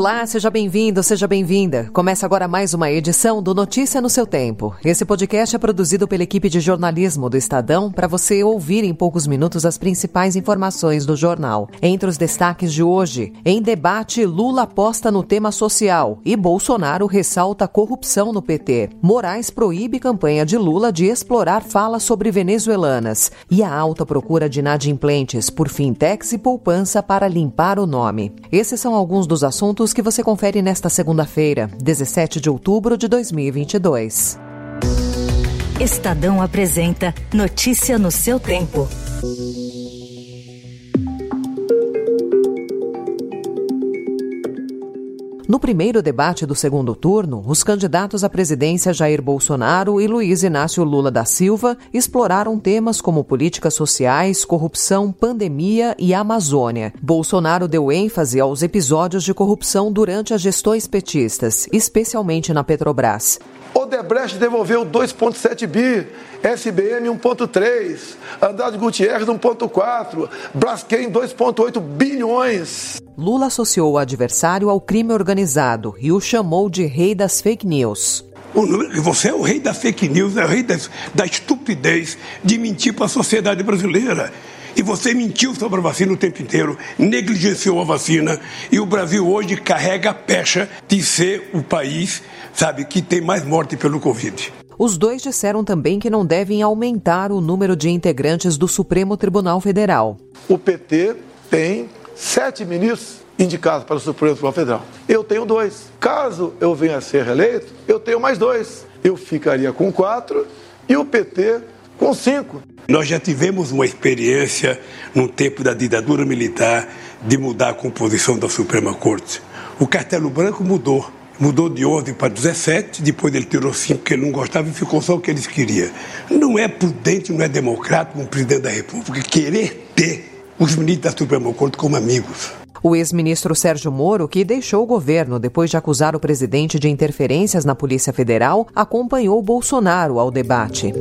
Olá, seja bem-vindo, seja bem-vinda. Começa agora mais uma edição do Notícia no seu Tempo. Esse podcast é produzido pela equipe de jornalismo do Estadão para você ouvir em poucos minutos as principais informações do jornal. Entre os destaques de hoje, em debate, Lula aposta no tema social e Bolsonaro ressalta corrupção no PT. Moraes proíbe campanha de Lula de explorar fala sobre venezuelanas e a alta procura de inadimplentes por fintechs e poupança para limpar o nome. Esses são alguns dos assuntos que você confere nesta segunda-feira, 17 de outubro de 2022. Estadão apresenta Notícia no seu tempo. No primeiro debate do segundo turno, os candidatos à presidência Jair Bolsonaro e Luiz Inácio Lula da Silva exploraram temas como políticas sociais, corrupção, pandemia e Amazônia. Bolsonaro deu ênfase aos episódios de corrupção durante as gestões petistas, especialmente na Petrobras. Odebrecht devolveu 2,7 bi, SBM 1,3, Andrade Gutierrez 1,4, Braskem 2,8 bilhões. Lula associou o adversário ao crime organizado e o chamou de rei das fake news. Você é o rei da fake news, é o rei da estupidez de mentir para a sociedade brasileira. E você mentiu sobre a vacina o tempo inteiro, negligenciou a vacina, e o Brasil hoje carrega a pecha de ser o país, sabe, que tem mais morte pelo Covid. Os dois disseram também que não devem aumentar o número de integrantes do Supremo Tribunal Federal. O PT tem sete ministros indicados para o Supremo Tribunal Federal. Eu tenho dois. Caso eu venha a ser reeleito, eu tenho mais dois. Eu ficaria com quatro e o PT com cinco. Nós já tivemos uma experiência no tempo da ditadura militar de mudar a composição da Suprema Corte. O Castelo Branco mudou. Mudou de 11 para 17, depois ele tirou 5 que ele não gostava e ficou só o que eles queriam. Não é prudente, não é democrático um presidente da República querer ter os ministros da Suprema Corte como amigos. O ex-ministro Sérgio Moro, que deixou o governo depois de acusar o presidente de interferências na Polícia Federal, acompanhou Bolsonaro ao debate.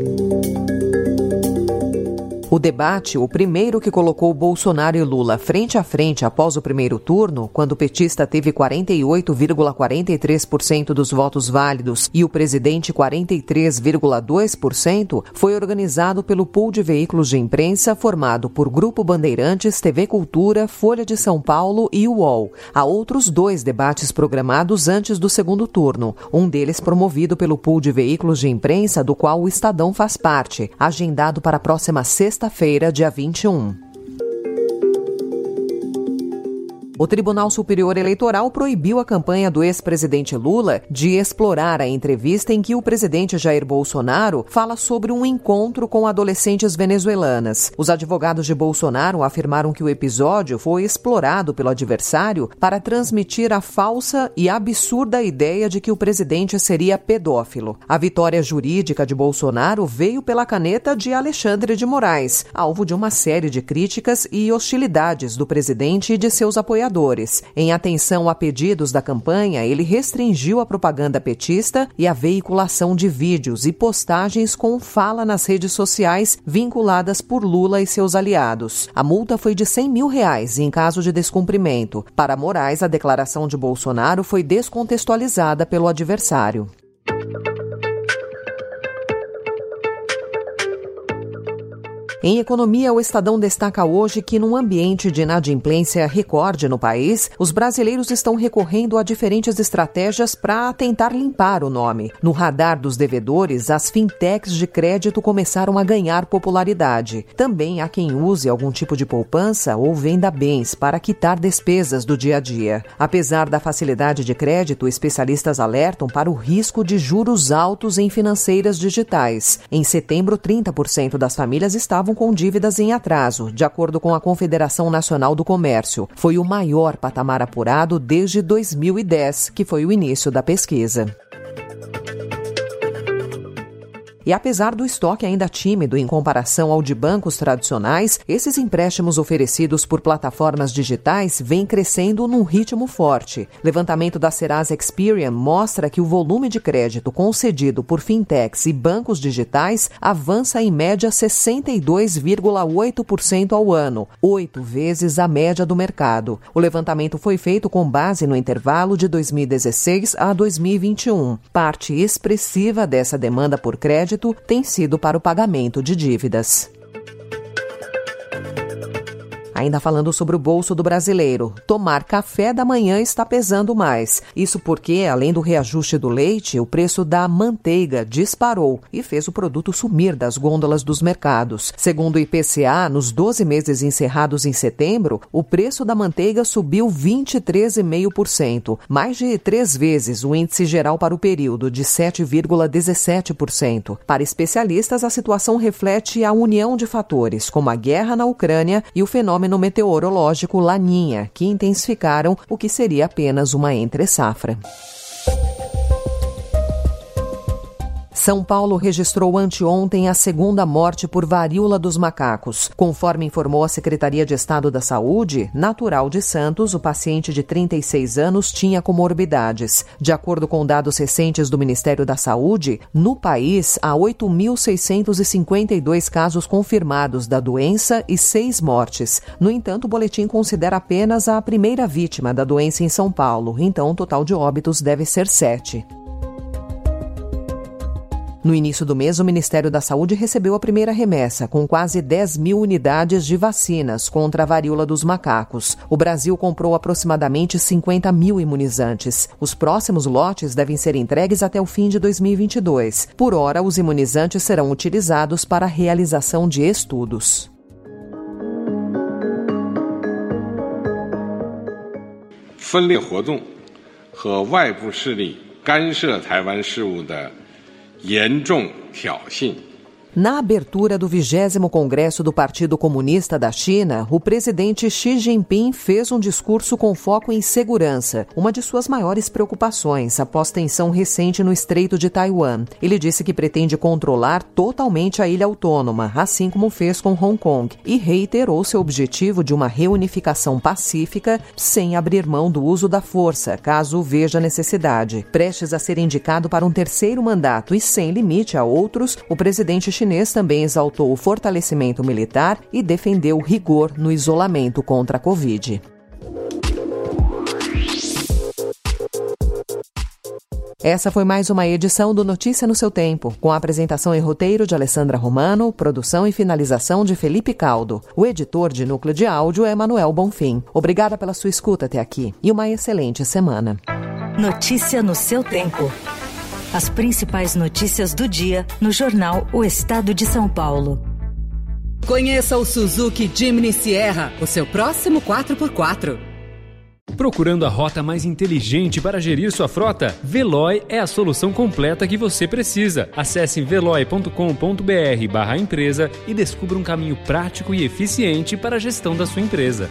O debate, o primeiro que colocou Bolsonaro e Lula frente a frente após o primeiro turno, quando o petista teve 48,43% dos votos válidos e o presidente 43,2%, foi organizado pelo pool de veículos de imprensa formado por Grupo Bandeirantes, TV Cultura, Folha de São Paulo e UOL. Há outros dois debates programados antes do segundo turno, um deles promovido pelo pool de veículos de imprensa do qual o Estadão faz parte, agendado para a próxima sexta sexta-feira, dia 21. O Tribunal Superior Eleitoral proibiu a campanha do ex-presidente Lula de explorar a entrevista em que o presidente Jair Bolsonaro fala sobre um encontro com adolescentes venezuelanas. Os advogados de Bolsonaro afirmaram que o episódio foi explorado pelo adversário para transmitir a falsa e absurda ideia de que o presidente seria pedófilo. A vitória jurídica de Bolsonaro veio pela caneta de Alexandre de Moraes, alvo de uma série de críticas e hostilidades do presidente e de seus apoiadores Em atenção a pedidos da campanha, ele restringiu a propaganda petista e a veiculação de vídeos e postagens com fala nas redes sociais vinculadas por Lula e seus aliados. A multa foi de 100 mil reais em caso de descumprimento. Para Moraes, a declaração de Bolsonaro foi descontextualizada pelo adversário. Em economia, o Estadão destaca hoje que, num ambiente de inadimplência recorde no país, os brasileiros estão recorrendo a diferentes estratégias para tentar limpar o nome. No radar dos devedores, as fintechs de crédito começaram a ganhar popularidade. Também há quem use algum tipo de poupança ou venda bens para quitar despesas do dia a dia. Apesar da facilidade de crédito, especialistas alertam para o risco de juros altos em financeiras digitais. Em setembro, 30% das famílias estavam estavam com dívidas em atraso, de acordo com a Confederação Nacional do Comércio. Foi o maior patamar apurado desde 2010, que foi o início da pesquisa. E apesar do estoque ainda tímido em comparação ao de bancos tradicionais, esses empréstimos oferecidos por plataformas digitais vêm crescendo num ritmo forte. Levantamento da Serasa Experian mostra que o volume de crédito concedido por fintechs e bancos digitais avança em média 62,8% ao ano, oito vezes a média do mercado. O levantamento foi feito com base no intervalo de 2016 a 2021. Parte expressiva dessa demanda por crédito tem sido para o pagamento de dívidas. Ainda falando sobre o bolso do brasileiro, tomar café da manhã está pesando mais. Isso porque, além do reajuste do leite, o preço da manteiga disparou e fez o produto sumir das gôndolas dos mercados. Segundo o IPCA, nos 12 meses encerrados em setembro, o preço da manteiga subiu 23,5%, mais de três vezes o índice geral para o período, de 7,17%. Para especialistas, a situação reflete a união de fatores, como a guerra na Ucrânia e o fenômeno fenômeno meteorológico Laninha, que intensificaram o que seria apenas uma entre-safra. São Paulo registrou anteontem a segunda morte por varíola dos macacos. Conforme informou a Secretaria de Estado da Saúde, natural de Santos, o paciente de 36 anos tinha comorbidades. De acordo com dados recentes do Ministério da Saúde, no país há 8.652 casos confirmados da doença e seis mortes. No entanto, o boletim considera apenas a primeira vítima da doença em São Paulo, então o total de óbitos deve ser sete. No início do mês, o Ministério da Saúde recebeu a primeira remessa, com quase 10 mil unidades de vacinas contra a varíola dos macacos. O Brasil comprou aproximadamente 50 mil imunizantes. Os próximos lotes devem ser entregues até o fim de 2022. Por hora, os imunizantes serão utilizados para a realização de estudos. 分裂活动和外部势力干涉台湾事务的 严重挑衅。Na abertura do 20 Congresso do Partido Comunista da China, o presidente Xi Jinping fez um discurso com foco em segurança, uma de suas maiores preocupações após tensão recente no Estreito de Taiwan. Ele disse que pretende controlar totalmente a ilha autônoma, assim como fez com Hong Kong, e reiterou seu objetivo de uma reunificação pacífica sem abrir mão do uso da força, caso veja necessidade. Prestes a ser indicado para um terceiro mandato e sem limite a outros, o presidente chinês também exaltou o fortalecimento militar e defendeu rigor no isolamento contra a Covid. Essa foi mais uma edição do Notícia no seu tempo, com a apresentação e roteiro de Alessandra Romano, produção e finalização de Felipe Caldo. O editor de núcleo de áudio é Manuel Bonfim. Obrigada pela sua escuta até aqui e uma excelente semana. Notícia no seu tempo. As principais notícias do dia no jornal O Estado de São Paulo. Conheça o Suzuki Jimny Sierra, o seu próximo 4x4. Procurando a rota mais inteligente para gerir sua frota? Veloy é a solução completa que você precisa. Acesse veloy.com.br/empresa e descubra um caminho prático e eficiente para a gestão da sua empresa.